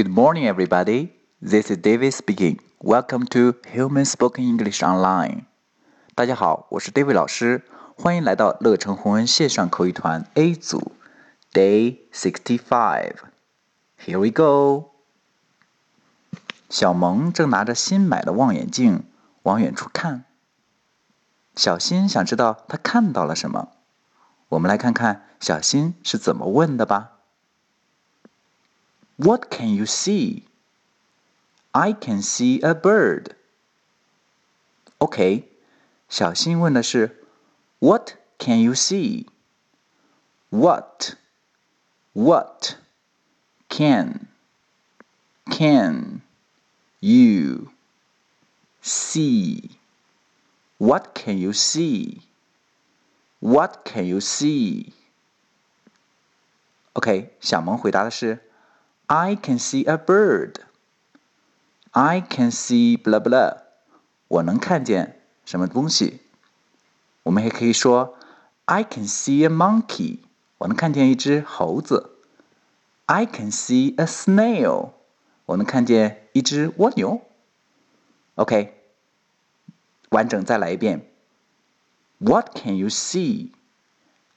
Good morning, everybody. This is David speaking. Welcome to Human Spoken English Online. 大家好，我是 David 老师，欢迎来到乐成红恩线上口语团 A 组 Day Sixty Five. Here we go. 小萌正拿着新买的望远镜往远处看。小新想知道他看到了什么。我们来看看小新是怎么问的吧。What can you see? I can see a bird. OK，小新问的是 What can you see? What? What can can you see? What can you see? What can you see? OK，小萌回答的是 I can see a bird. I can see blah blah. 我能看见什么东西？我们还可以说 I can see a monkey. 我能看见一只猴子。I can see a snail. 我能看见一只蜗牛。OK，完整再来一遍。What can you see?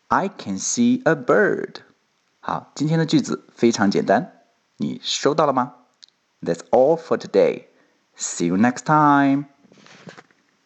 I can see a bird. 好，今天的句子非常简单。 你收到了吗？That's all for today. See you next time.